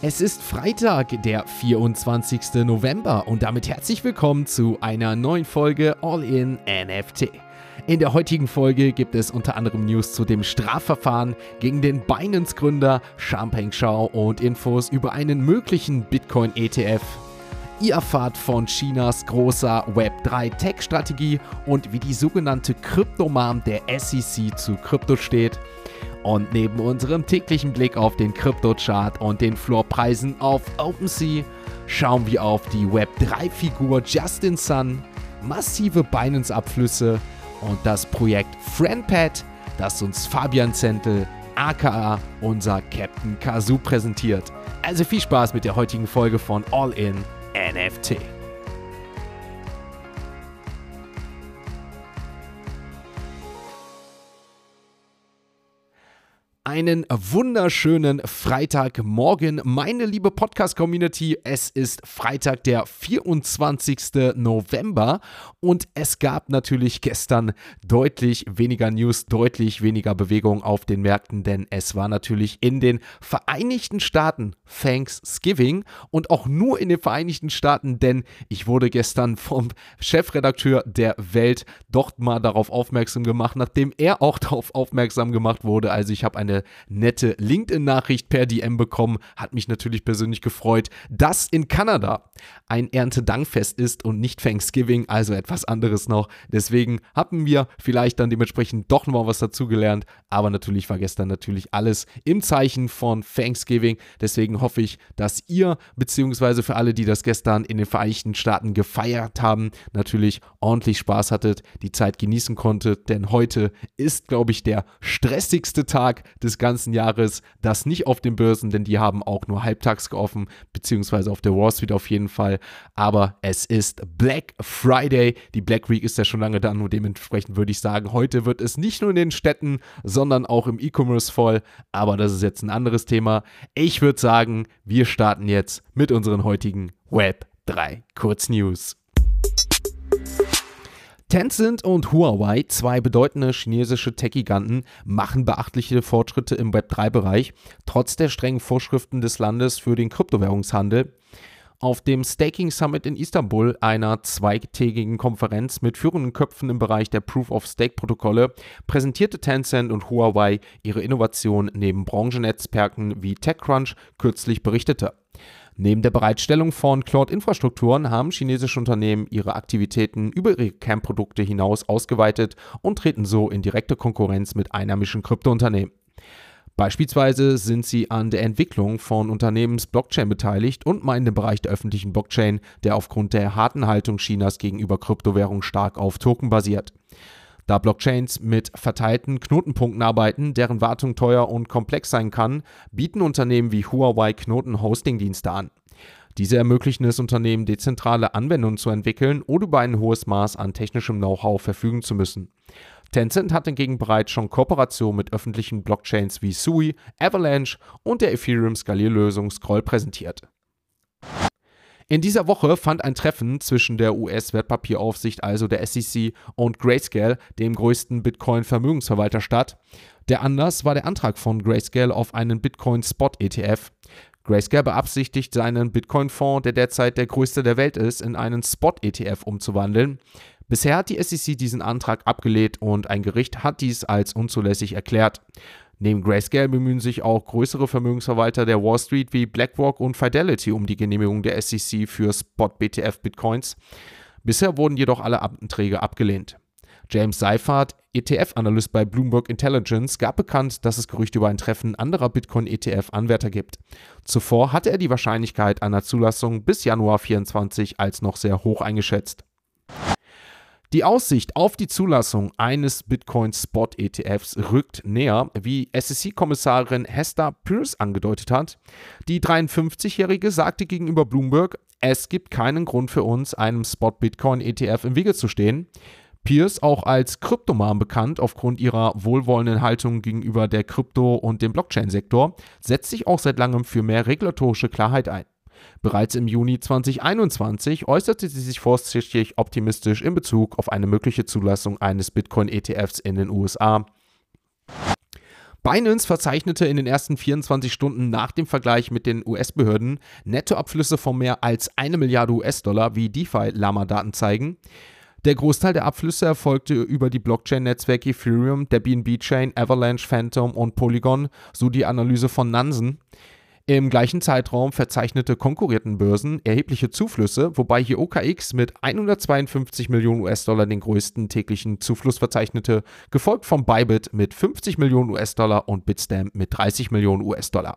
Es ist Freitag, der 24. November und damit herzlich willkommen zu einer neuen Folge All in NFT. In der heutigen Folge gibt es unter anderem News zu dem Strafverfahren gegen den Binance-Gründer Champagne Shao und Infos über einen möglichen Bitcoin-ETF. Ihr erfahrt von Chinas großer Web3-Tech-Strategie und wie die sogenannte Kryptomam der SEC zu Krypto steht. Und neben unserem täglichen Blick auf den Krypto-Chart und den Floorpreisen auf OpenSea schauen wir auf die Web3-Figur Justin Sun, massive Binance-Abflüsse und das Projekt FriendPad, das uns Fabian Zentel, aka unser Captain Kazoo präsentiert. Also viel Spaß mit der heutigen Folge von All In NFT. Einen wunderschönen Freitagmorgen, meine liebe Podcast-Community. Es ist Freitag, der 24. November und es gab natürlich gestern deutlich weniger News, deutlich weniger Bewegung auf den Märkten, denn es war natürlich in den Vereinigten Staaten Thanksgiving und auch nur in den Vereinigten Staaten, denn ich wurde gestern vom Chefredakteur der Welt doch mal darauf aufmerksam gemacht, nachdem er auch darauf aufmerksam gemacht wurde. Also ich habe eine nette LinkedIn-Nachricht per DM bekommen. Hat mich natürlich persönlich gefreut, dass in Kanada ein Erntedankfest ist und nicht Thanksgiving, also etwas anderes noch. Deswegen haben wir vielleicht dann dementsprechend doch nochmal was dazugelernt. Aber natürlich war gestern natürlich alles im Zeichen von Thanksgiving. Deswegen hoffe ich, dass ihr, beziehungsweise für alle, die das gestern in den Vereinigten Staaten gefeiert haben, natürlich ordentlich Spaß hattet, die Zeit genießen konntet. Denn heute ist, glaube ich, der stressigste Tag des des ganzen Jahres. Das nicht auf den Börsen, denn die haben auch nur halbtags geoffen, beziehungsweise auf der Wall Street auf jeden Fall. Aber es ist Black Friday. Die Black Week ist ja schon lange da und dementsprechend würde ich sagen, heute wird es nicht nur in den Städten, sondern auch im E-Commerce voll. Aber das ist jetzt ein anderes Thema. Ich würde sagen, wir starten jetzt mit unseren heutigen Web 3 Kurznews. Tencent und Huawei, zwei bedeutende chinesische Tech-Giganten, machen beachtliche Fortschritte im Web3-Bereich, trotz der strengen Vorschriften des Landes für den Kryptowährungshandel. Auf dem Staking Summit in Istanbul, einer zweitägigen Konferenz mit führenden Köpfen im Bereich der Proof-of-Stake-Protokolle, präsentierte Tencent und Huawei ihre Innovation neben Branchennetzwerken wie TechCrunch kürzlich berichtete. Neben der Bereitstellung von Cloud-Infrastrukturen haben chinesische Unternehmen ihre Aktivitäten über ihre Kernprodukte hinaus ausgeweitet und treten so in direkte Konkurrenz mit einheimischen Kryptounternehmen. Beispielsweise sind sie an der Entwicklung von Unternehmens-Blockchain beteiligt und meinen den Bereich der öffentlichen Blockchain, der aufgrund der harten Haltung Chinas gegenüber Kryptowährungen stark auf Token basiert. Da Blockchains mit verteilten Knotenpunkten arbeiten, deren Wartung teuer und komplex sein kann, bieten Unternehmen wie Huawei Knoten-Hosting-Dienste an. Diese ermöglichen es Unternehmen, dezentrale Anwendungen zu entwickeln, ohne über ein hohes Maß an technischem Know-how verfügen zu müssen. Tencent hat hingegen bereits schon Kooperationen mit öffentlichen Blockchains wie Sui, Avalanche und der Ethereum-Skalierlösung Scroll präsentiert. In dieser Woche fand ein Treffen zwischen der US-Wertpapieraufsicht, also der SEC, und Grayscale, dem größten Bitcoin-Vermögensverwalter, statt. Der Anlass war der Antrag von Grayscale auf einen Bitcoin-Spot-ETF. Grayscale beabsichtigt, seinen Bitcoin-Fonds, der derzeit der größte der Welt ist, in einen Spot-ETF umzuwandeln. Bisher hat die SEC diesen Antrag abgelehnt und ein Gericht hat dies als unzulässig erklärt. Neben Grayscale bemühen sich auch größere Vermögensverwalter der Wall Street wie BlackRock und Fidelity um die Genehmigung der SEC für Spot-BTF Bitcoins. Bisher wurden jedoch alle Anträge abgelehnt. James Seifert, ETF-Analyst bei Bloomberg Intelligence, gab bekannt, dass es Gerüchte über ein Treffen anderer Bitcoin-ETF-Anwärter gibt. Zuvor hatte er die Wahrscheinlichkeit einer Zulassung bis Januar 2024 als noch sehr hoch eingeschätzt. Die Aussicht auf die Zulassung eines Bitcoin Spot ETFs rückt näher, wie SEC-Kommissarin Hester Pierce angedeutet hat. Die 53-Jährige sagte gegenüber Bloomberg, es gibt keinen Grund für uns, einem Spot Bitcoin ETF im Wege zu stehen. Pierce, auch als Kryptoman bekannt aufgrund ihrer wohlwollenden Haltung gegenüber der Krypto- und dem Blockchain-Sektor, setzt sich auch seit langem für mehr regulatorische Klarheit ein. Bereits im Juni 2021 äußerte sie sich vorsichtig optimistisch in Bezug auf eine mögliche Zulassung eines Bitcoin-ETFs in den USA. Binance verzeichnete in den ersten 24 Stunden nach dem Vergleich mit den US-Behörden Nettoabflüsse von mehr als eine Milliarde US-Dollar, wie DeFi-Lama-Daten zeigen. Der Großteil der Abflüsse erfolgte über die Blockchain-Netzwerke Ethereum, der BNB-Chain, Avalanche, Phantom und Polygon, so die Analyse von Nansen. Im gleichen Zeitraum verzeichnete konkurrierten Börsen erhebliche Zuflüsse, wobei hier OKX mit 152 Millionen US-Dollar den größten täglichen Zufluss verzeichnete, gefolgt von Bybit mit 50 Millionen US-Dollar und Bitstamp mit 30 Millionen US-Dollar.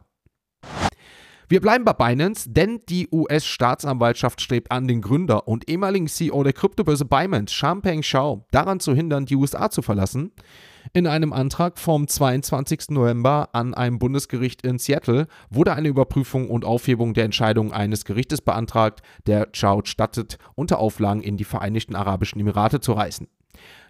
Wir bleiben bei Binance, denn die US-Staatsanwaltschaft strebt an, den Gründer und ehemaligen CEO der Kryptobörse Binance, Champagne Shao, daran zu hindern, die USA zu verlassen. In einem Antrag vom 22. November an einem Bundesgericht in Seattle wurde eine Überprüfung und Aufhebung der Entscheidung eines Gerichtes beantragt, der Chow stattet, unter Auflagen in die Vereinigten Arabischen Emirate zu reisen.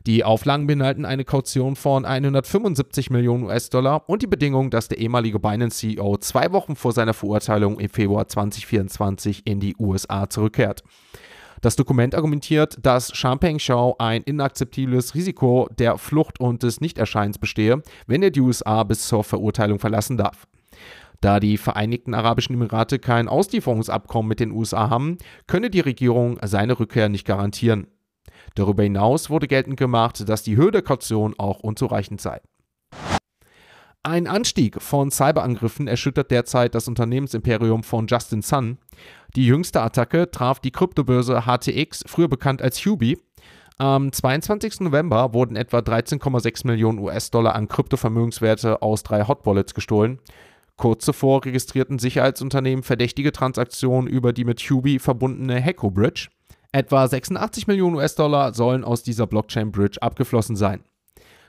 Die Auflagen beinhalten eine Kaution von 175 Millionen US-Dollar und die Bedingung, dass der ehemalige Binance-CEO zwei Wochen vor seiner Verurteilung im Februar 2024 in die USA zurückkehrt. Das Dokument argumentiert, dass Champagne Shao ein inakzeptables Risiko der Flucht und des Nichterscheins bestehe, wenn er die USA bis zur Verurteilung verlassen darf. Da die Vereinigten Arabischen Emirate kein Auslieferungsabkommen mit den USA haben, könne die Regierung seine Rückkehr nicht garantieren. Darüber hinaus wurde geltend gemacht, dass die Höhe der Kaution auch unzureichend sei. Ein Anstieg von Cyberangriffen erschüttert derzeit das Unternehmensimperium von Justin Sun. Die jüngste Attacke traf die Kryptobörse HTX, früher bekannt als Hubi. Am 22. November wurden etwa 13,6 Millionen US-Dollar an Kryptovermögenswerte aus drei Hot Wallets gestohlen. Kurz zuvor registrierten Sicherheitsunternehmen verdächtige Transaktionen über die mit Hubi verbundene Heco Bridge. Etwa 86 Millionen US-Dollar sollen aus dieser Blockchain-Bridge abgeflossen sein.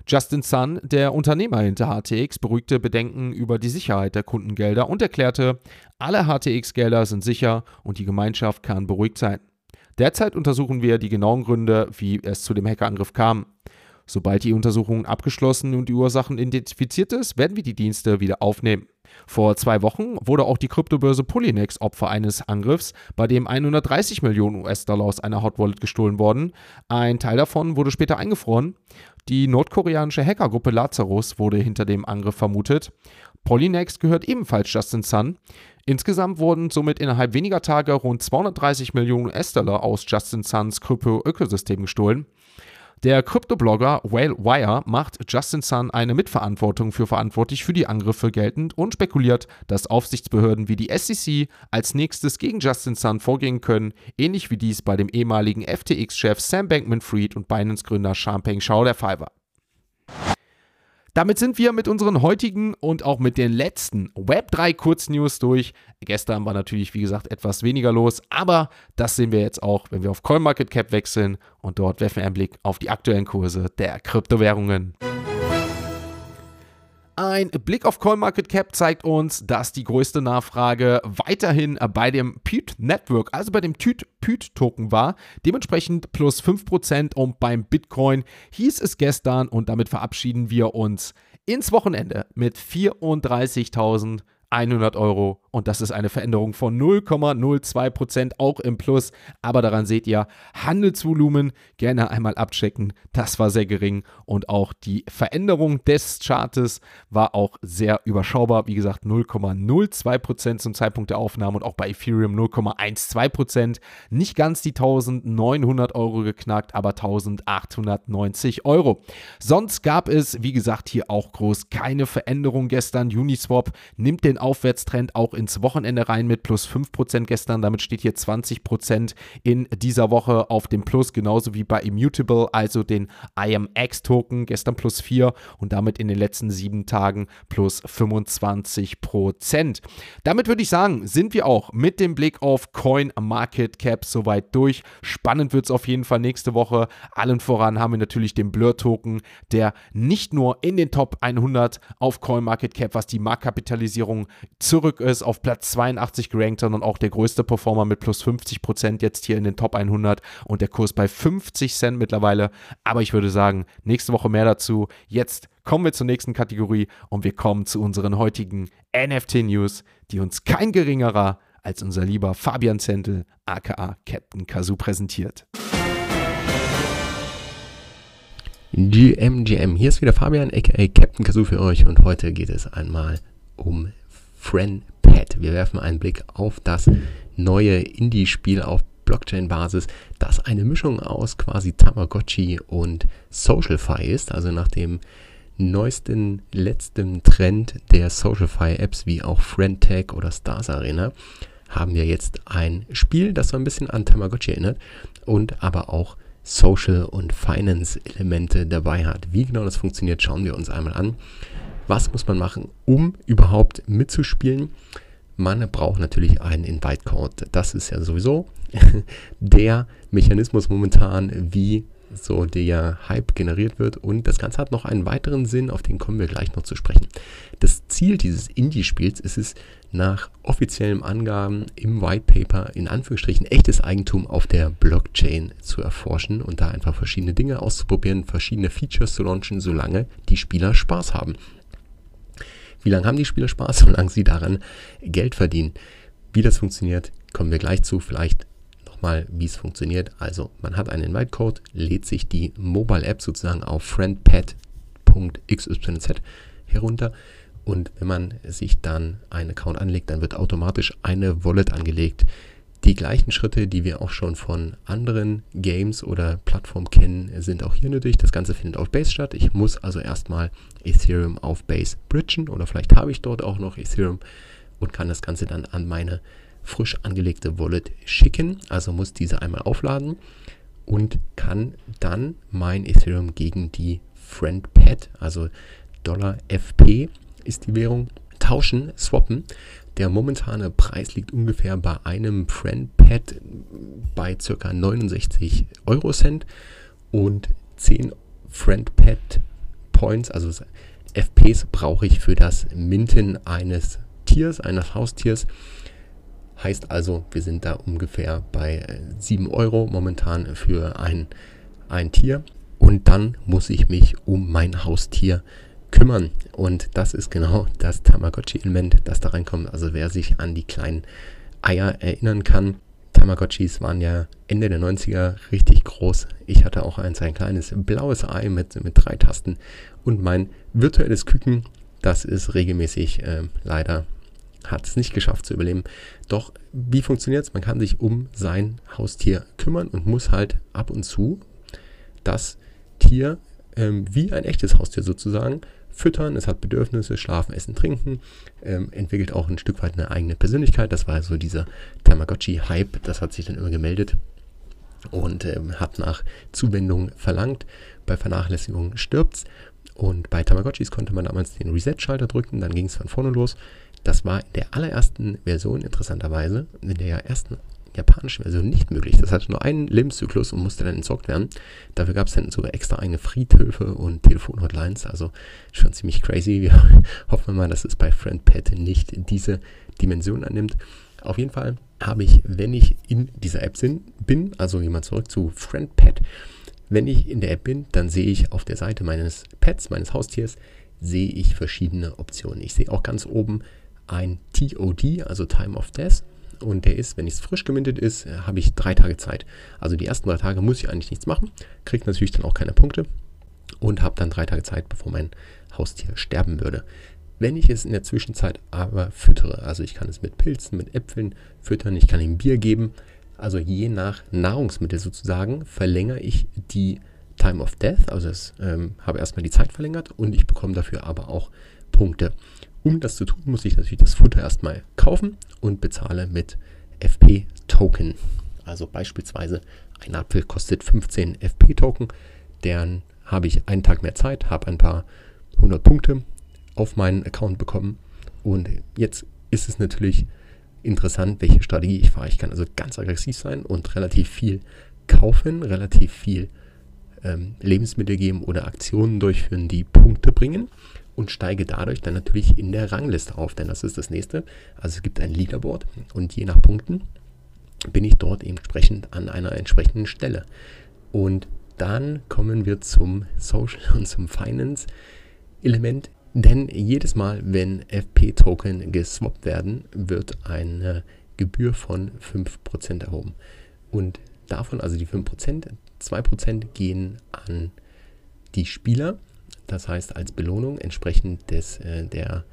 Justin Sun, der Unternehmer hinter HTX, beruhigte Bedenken über die Sicherheit der Kundengelder und erklärte, alle HTX-Gelder sind sicher und die Gemeinschaft kann beruhigt sein. Derzeit untersuchen wir die genauen Gründe, wie es zu dem Hackerangriff kam. Sobald die Untersuchung abgeschlossen und die Ursachen identifiziert ist, werden wir die Dienste wieder aufnehmen. Vor zwei Wochen wurde auch die Kryptobörse Polynex Opfer eines Angriffs, bei dem 130 Millionen US-Dollar aus einer Hot Wallet gestohlen wurden. Ein Teil davon wurde später eingefroren. Die nordkoreanische Hackergruppe Lazarus wurde hinter dem Angriff vermutet. Polynex gehört ebenfalls Justin Sun. Insgesamt wurden somit innerhalb weniger Tage rund 230 Millionen US-Dollar aus Justin Suns Krypto-Ökosystem gestohlen. Der Kryptoblogger Whale Wire macht Justin Sun eine Mitverantwortung für verantwortlich für die Angriffe geltend und spekuliert, dass Aufsichtsbehörden wie die SEC als nächstes gegen Justin Sun vorgehen können, ähnlich wie dies bei dem ehemaligen FTX-Chef Sam Bankman-Fried und Binance-Gründer Champagne Shao der Fall war. Damit sind wir mit unseren heutigen und auch mit den letzten Web3 Kurznews durch. Gestern war natürlich, wie gesagt, etwas weniger los, aber das sehen wir jetzt auch, wenn wir auf CoinMarketCap wechseln und dort werfen wir einen Blick auf die aktuellen Kurse der Kryptowährungen. Ein Blick auf CoinMarketCap zeigt uns, dass die größte Nachfrage weiterhin bei dem PYT Network, also bei dem TÜT PYT Token war, dementsprechend plus 5% und beim Bitcoin hieß es gestern und damit verabschieden wir uns ins Wochenende mit 34.000 100 Euro und das ist eine Veränderung von 0,02% auch im Plus. Aber daran seht ihr, Handelsvolumen gerne einmal abchecken. Das war sehr gering und auch die Veränderung des Chartes war auch sehr überschaubar. Wie gesagt, 0,02% zum Zeitpunkt der Aufnahme und auch bei Ethereum 0,12% Nicht ganz die 1900 Euro geknackt, aber 1890 Euro. Sonst gab es, wie gesagt, hier auch groß keine Veränderung gestern. Uniswap nimmt den Aufwärtstrend auch ins Wochenende rein mit plus 5% gestern. Damit steht hier 20% in dieser Woche auf dem Plus, genauso wie bei Immutable, also den IMX-Token, gestern plus 4 und damit in den letzten sieben Tagen plus 25%. Damit würde ich sagen, sind wir auch mit dem Blick auf Coin Market Cap soweit durch. Spannend wird es auf jeden Fall nächste Woche. Allen voran haben wir natürlich den Blur-Token, der nicht nur in den Top 100 auf Coin Market Cap, was die Marktkapitalisierung zurück ist, auf Platz 82 gerankt, sondern auch der größte Performer mit plus 50 Prozent jetzt hier in den Top 100 und der Kurs bei 50 Cent mittlerweile. Aber ich würde sagen, nächste Woche mehr dazu. Jetzt kommen wir zur nächsten Kategorie und wir kommen zu unseren heutigen NFT-News, die uns kein geringerer als unser lieber Fabian Zentel, aka Captain Kazoo, präsentiert. GMGM. Hier ist wieder Fabian, aka Captain Kazoo für euch und heute geht es einmal um FriendPad. Wir werfen einen Blick auf das neue Indie-Spiel auf Blockchain-Basis, das eine Mischung aus quasi Tamagotchi und SocialFi ist. Also nach dem neuesten, letzten Trend der SocialFi-Apps wie auch FriendTag oder Stars Arena haben wir jetzt ein Spiel, das so ein bisschen an Tamagotchi erinnert und aber auch Social- und Finance-Elemente dabei hat. Wie genau das funktioniert, schauen wir uns einmal an. Was muss man machen, um überhaupt mitzuspielen? Man braucht natürlich einen Invite-Code. Das ist ja sowieso der Mechanismus momentan, wie so der Hype generiert wird. Und das Ganze hat noch einen weiteren Sinn, auf den kommen wir gleich noch zu sprechen. Das Ziel dieses Indie-Spiels ist es, nach offiziellen Angaben im White Paper in Anführungsstrichen echtes Eigentum auf der Blockchain zu erforschen und da einfach verschiedene Dinge auszuprobieren, verschiedene Features zu launchen, solange die Spieler Spaß haben. Wie lange haben die Spieler Spaß, solange sie daran Geld verdienen? Wie das funktioniert, kommen wir gleich zu. Vielleicht nochmal, wie es funktioniert. Also, man hat einen Invite-Code, lädt sich die Mobile-App sozusagen auf friendpad.xyz herunter und wenn man sich dann einen Account anlegt, dann wird automatisch eine Wallet angelegt. Die gleichen Schritte, die wir auch schon von anderen Games oder Plattformen kennen, sind auch hier nötig. Das Ganze findet auf Base statt. Ich muss also erstmal Ethereum auf Base bridgen oder vielleicht habe ich dort auch noch Ethereum und kann das Ganze dann an meine frisch angelegte Wallet schicken. Also muss diese einmal aufladen und kann dann mein Ethereum gegen die FriendPad, also Dollar FP ist die Währung, tauschen, swappen. Der momentane Preis liegt ungefähr bei einem FriendPad bei ca. 69 Euro Cent und 10 FriendPad Points, also FPs, brauche ich für das Minten eines Tiers, eines Haustiers. Heißt also, wir sind da ungefähr bei 7 Euro momentan für ein, ein Tier. Und dann muss ich mich um mein Haustier kümmern. Und das ist genau das Tamagotchi-Element, das da reinkommt. Also wer sich an die kleinen Eier erinnern kann, Tamagotchis waren ja Ende der 90er richtig groß. Ich hatte auch eins, ein kleines blaues Ei mit, mit drei Tasten. Und mein virtuelles Küken, das ist regelmäßig äh, leider, hat es nicht geschafft zu überleben. Doch wie funktioniert es? Man kann sich um sein Haustier kümmern und muss halt ab und zu das Tier ähm, wie ein echtes Haustier sozusagen füttern, es hat Bedürfnisse, schlafen, essen, trinken, ähm, entwickelt auch ein Stück weit eine eigene Persönlichkeit. Das war so dieser Tamagotchi-Hype, das hat sich dann immer gemeldet und ähm, hat nach Zuwendung verlangt. Bei Vernachlässigung stirbt's. Und bei Tamagotchis konnte man damals den Reset-Schalter drücken, dann ging es von vorne los. Das war in der allerersten Version interessanterweise, in der ersten japanischen Version nicht möglich. Das hatte nur einen Lebenszyklus und musste dann entsorgt werden. Dafür gab es dann sogar extra eigene Friedhöfe und Telefonhotlines. Also schon ziemlich crazy. Wir hoffen mal, dass es bei FriendPad nicht diese Dimension annimmt. Auf jeden Fall habe ich, wenn ich in dieser App bin, also jemand zurück zu FriendPad, wenn ich in der App bin, dann sehe ich auf der Seite meines Pets, meines Haustiers, sehe ich verschiedene Optionen. Ich sehe auch ganz oben ein TOD, also Time of Death und der ist, wenn es frisch gemintet ist, äh, habe ich drei Tage Zeit. Also die ersten drei Tage muss ich eigentlich nichts machen, kriege natürlich dann auch keine Punkte und habe dann drei Tage Zeit, bevor mein Haustier sterben würde. Wenn ich es in der Zwischenzeit aber füttere, also ich kann es mit Pilzen, mit Äpfeln füttern, ich kann ihm Bier geben, also je nach Nahrungsmittel sozusagen, verlängere ich die Time of Death, also es ähm, habe erstmal die Zeit verlängert und ich bekomme dafür aber auch Punkte. Um das zu tun, muss ich natürlich das Futter erstmal kaufen und bezahle mit FP-Token. Also beispielsweise ein Apfel kostet 15 FP-Token. Deren habe ich einen Tag mehr Zeit, habe ein paar hundert Punkte auf meinen Account bekommen. Und jetzt ist es natürlich interessant, welche Strategie ich fahre. Ich kann also ganz aggressiv sein und relativ viel kaufen, relativ viel ähm, Lebensmittel geben oder Aktionen durchführen, die Punkte bringen und steige dadurch dann natürlich in der Rangliste auf, denn das ist das nächste. Also es gibt ein Leaderboard und je nach Punkten bin ich dort entsprechend an einer entsprechenden Stelle. Und dann kommen wir zum Social und zum Finance Element, denn jedes Mal, wenn FP-Token geswappt werden, wird eine Gebühr von 5% erhoben. Und davon, also die 5%, 2% gehen an die Spieler, das heißt als Belohnung entsprechend des, äh, der,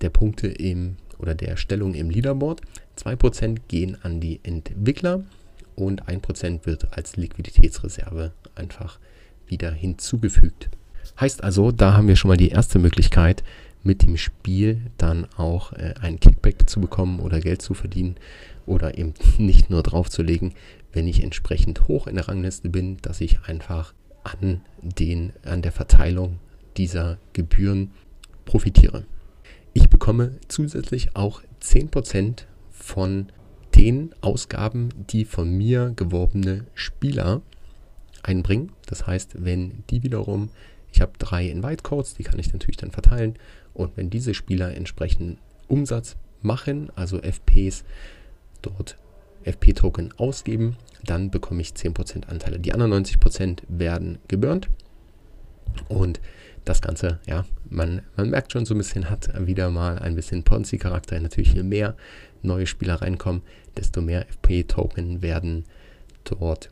der Punkte im oder der Stellung im Leaderboard. 2% gehen an die Entwickler und 1% wird als Liquiditätsreserve einfach wieder hinzugefügt. Heißt also, da haben wir schon mal die erste Möglichkeit, mit dem Spiel dann auch äh, einen Kickback zu bekommen oder Geld zu verdienen oder eben nicht nur draufzulegen, wenn ich entsprechend hoch in der Rangliste bin, dass ich einfach an, den, an der Verteilung dieser Gebühren profitiere. Ich bekomme zusätzlich auch 10% von den Ausgaben, die von mir geworbene Spieler einbringen. Das heißt, wenn die wiederum, ich habe drei Invite-Codes, die kann ich natürlich dann verteilen. Und wenn diese Spieler entsprechend Umsatz machen, also FPs dort FP-Token ausgeben, dann bekomme ich 10% Anteile. Die anderen 90% werden geburnt. Und das Ganze, ja, man, man merkt schon so ein bisschen, hat wieder mal ein bisschen Ponzi-Charakter. Natürlich, je mehr neue Spieler reinkommen, desto mehr FP-Token werden dort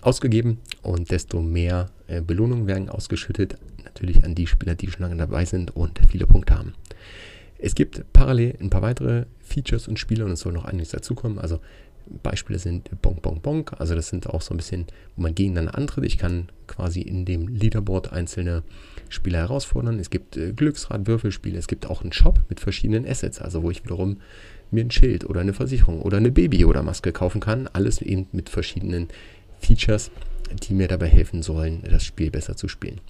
ausgegeben und desto mehr äh, Belohnungen werden ausgeschüttet. Natürlich an die Spieler, die schon lange dabei sind und viele Punkte haben. Es gibt parallel ein paar weitere Features und Spiele und es soll noch einiges dazukommen. Also Beispiele sind Bonk Bonk Bonk, also das sind auch so ein bisschen, wo man gegeneinander antritt. Ich kann quasi in dem Leaderboard einzelne Spieler herausfordern. Es gibt äh, Glücksrad, Würfelspiele, es gibt auch einen Shop mit verschiedenen Assets, also wo ich wiederum mir ein Schild oder eine Versicherung oder eine Baby- oder Maske kaufen kann. Alles eben mit verschiedenen Features, die mir dabei helfen sollen, das Spiel besser zu spielen.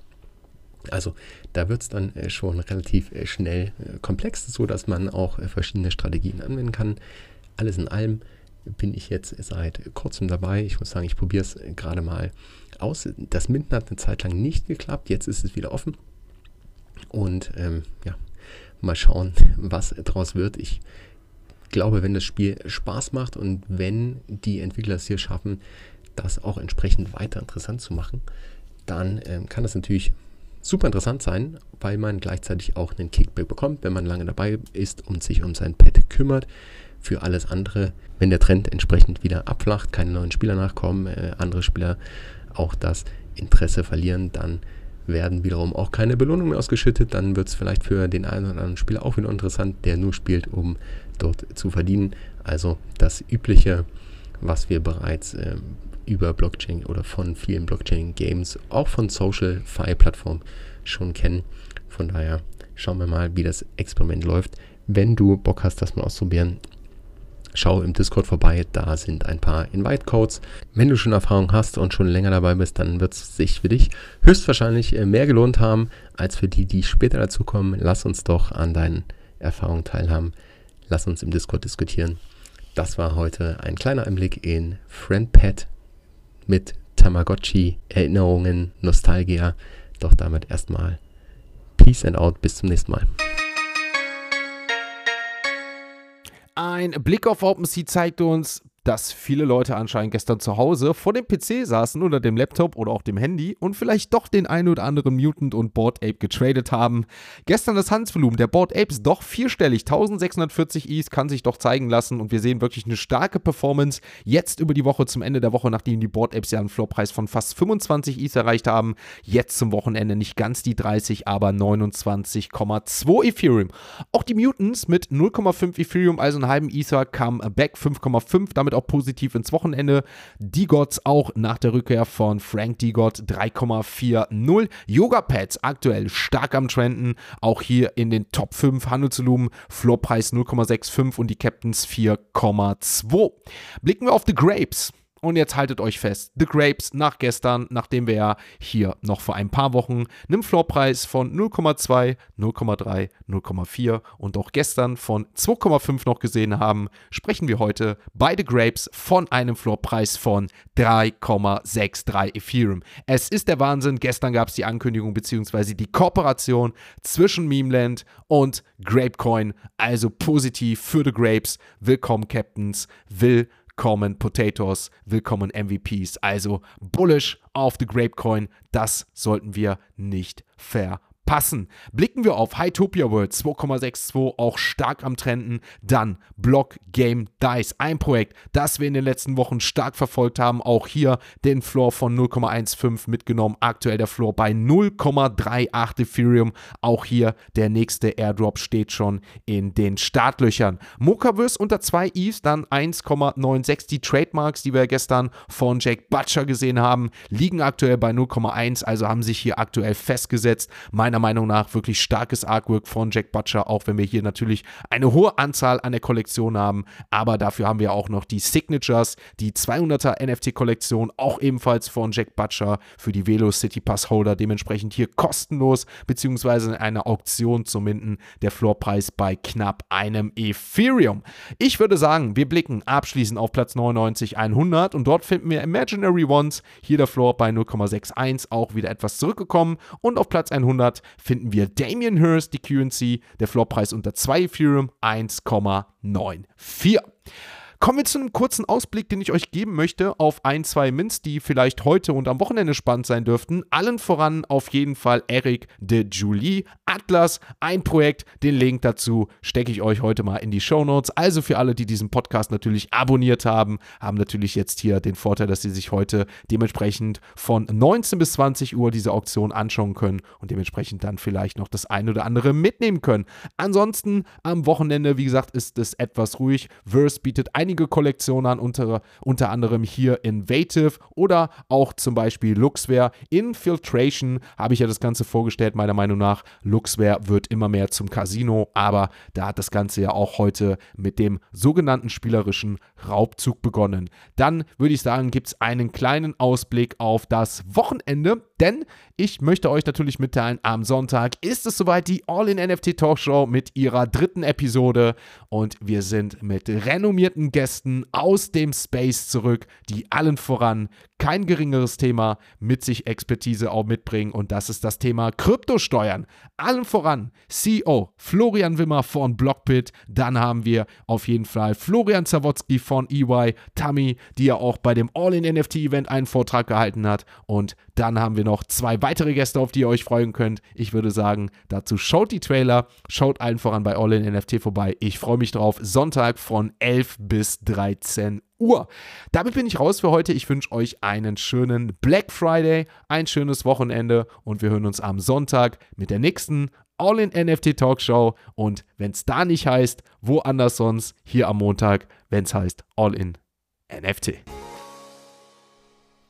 Also da wird es dann äh, schon relativ äh, schnell äh, komplex, so dass man auch verschiedene Strategien anwenden kann. Alles in allem bin ich jetzt seit kurzem dabei. Ich muss sagen, ich probiere es gerade mal aus. Das Minden hat eine Zeit lang nicht geklappt. Jetzt ist es wieder offen. Und ähm, ja, mal schauen, was daraus wird. Ich glaube, wenn das Spiel Spaß macht und wenn die Entwickler es hier schaffen, das auch entsprechend weiter interessant zu machen, dann ähm, kann das natürlich super interessant sein, weil man gleichzeitig auch einen Kickback bekommt, wenn man lange dabei ist und sich um sein Pet kümmert. Für alles andere, wenn der Trend entsprechend wieder abflacht, keine neuen Spieler nachkommen, äh, andere Spieler auch das Interesse verlieren, dann werden wiederum auch keine Belohnungen mehr ausgeschüttet. Dann wird es vielleicht für den einen oder anderen Spieler auch wieder interessant, der nur spielt, um dort zu verdienen. Also das Übliche, was wir bereits äh, über Blockchain oder von vielen Blockchain-Games, auch von Social-Fi-Plattformen schon kennen. Von daher schauen wir mal, wie das Experiment läuft. Wenn du Bock hast, das mal auszuprobieren, schau im Discord vorbei, da sind ein paar Invite-Codes. Wenn du schon Erfahrung hast und schon länger dabei bist, dann wird es sich für dich höchstwahrscheinlich äh, mehr gelohnt haben, als für die, die später dazu kommen. Lass uns doch an deinen Erfahrungen teilhaben. Lass uns im Discord diskutieren. Das war heute ein kleiner Einblick in FriendPad mit Tamagotchi, Erinnerungen, Nostalgia. Doch damit erstmal Peace and out. Bis zum nächsten Mal. Ein Blick auf OpenSea zeigt uns, dass viele Leute anscheinend gestern zu Hause vor dem PC saßen oder dem Laptop oder auch dem Handy und vielleicht doch den ein oder anderen Mutant und Board Ape getradet haben. Gestern das Handelsvolumen der Board Apes doch vierstellig, 1640 Is kann sich doch zeigen lassen und wir sehen wirklich eine starke Performance jetzt über die Woche zum Ende der Woche, nachdem die Board Apes ja einen Floorpreis von fast 25 Is erreicht haben. Jetzt zum Wochenende nicht ganz die 30, aber 29,2 Ethereum. Auch die Mutants mit 0,5 Ethereum, also einen halben Ether, kam back 5,5, damit auch positiv ins Wochenende. D-Gods auch nach der Rückkehr von Frank D-God 3,40. Yoga Pads aktuell stark am Trenden. Auch hier in den Top 5 Handelsvolumen. Floorpreis 0,65 und die Captains 4,2. Blicken wir auf The Grapes. Und jetzt haltet euch fest, The Grapes nach gestern, nachdem wir ja hier noch vor ein paar Wochen einen Floorpreis von 0,2, 0,3, 0,4 und auch gestern von 2,5 noch gesehen haben, sprechen wir heute bei The Grapes von einem Floorpreis von 3,63 Ethereum. Es ist der Wahnsinn. Gestern gab es die Ankündigung bzw. die Kooperation zwischen Memeland und Grapecoin. Also positiv für The Grapes. Willkommen, Captains. Willkommen willkommen Potatoes, willkommen MVPs. Also bullish auf the Grapecoin, das sollten wir nicht verpassen passen. Blicken wir auf Hytopia World 2,62, auch stark am Trenden. Dann Block Game Dice, ein Projekt, das wir in den letzten Wochen stark verfolgt haben. Auch hier den Floor von 0,15 mitgenommen. Aktuell der Floor bei 0,38 Ethereum. Auch hier der nächste Airdrop steht schon in den Startlöchern. Mokaverse unter 2 ETH, dann 1,96. Die Trademarks, die wir gestern von Jake Butcher gesehen haben, liegen aktuell bei 0,1, also haben sich hier aktuell festgesetzt. Meiner Meinung nach wirklich starkes Artwork von Jack Butcher, auch wenn wir hier natürlich eine hohe Anzahl an der Kollektion haben, aber dafür haben wir auch noch die Signatures, die 200er NFT-Kollektion, auch ebenfalls von Jack Butcher für die Velo City Pass Holder, dementsprechend hier kostenlos, beziehungsweise in einer Auktion zu minden, der Floorpreis bei knapp einem Ethereum. Ich würde sagen, wir blicken abschließend auf Platz 99, 100 und dort finden wir Imaginary Ones, hier der Floor bei 0,61, auch wieder etwas zurückgekommen. Und auf Platz 100 finden wir Damien Hirst, die QNC, der Floorpreis unter 2 Ethereum 1,94. Kommen wir zu einem kurzen Ausblick, den ich euch geben möchte auf ein, zwei Mints, die vielleicht heute und am Wochenende spannend sein dürften. Allen voran auf jeden Fall Eric de Julie. Atlas, ein Projekt, den Link dazu stecke ich euch heute mal in die Show Notes. Also für alle, die diesen Podcast natürlich abonniert haben, haben natürlich jetzt hier den Vorteil, dass sie sich heute dementsprechend von 19 bis 20 Uhr diese Auktion anschauen können und dementsprechend dann vielleicht noch das ein oder andere mitnehmen können. Ansonsten am Wochenende, wie gesagt, ist es etwas ruhig. Verse bietet ein einige Kollektionen an, unter, unter anderem hier Invative oder auch zum Beispiel Luxware. Infiltration habe ich ja das Ganze vorgestellt, meiner Meinung nach. Luxware wird immer mehr zum Casino, aber da hat das Ganze ja auch heute mit dem sogenannten spielerischen Raubzug begonnen. Dann würde ich sagen, gibt es einen kleinen Ausblick auf das Wochenende, denn ich möchte euch natürlich mitteilen, am Sonntag ist es soweit die All-in-NFT Talkshow mit ihrer dritten Episode. Und wir sind mit renommierten Gästen aus dem Space zurück, die allen voran kein geringeres Thema mit sich Expertise auch mitbringen und das ist das Thema Kryptosteuern. Allen voran CEO Florian Wimmer von Blockbit, dann haben wir auf jeden Fall Florian Zawodzki von EY, Tammy, die ja auch bei dem All-in-NFT-Event einen Vortrag gehalten hat und dann haben wir noch zwei weitere Gäste, auf die ihr euch freuen könnt. Ich würde sagen, dazu schaut die Trailer, schaut allen voran bei All in NFT vorbei. Ich freue mich drauf. Sonntag von 11 bis 13 Uhr. Damit bin ich raus für heute. Ich wünsche euch einen schönen Black Friday, ein schönes Wochenende und wir hören uns am Sonntag mit der nächsten All in NFT Talkshow. Und wenn es da nicht heißt, woanders sonst, hier am Montag, wenn es heißt All in NFT.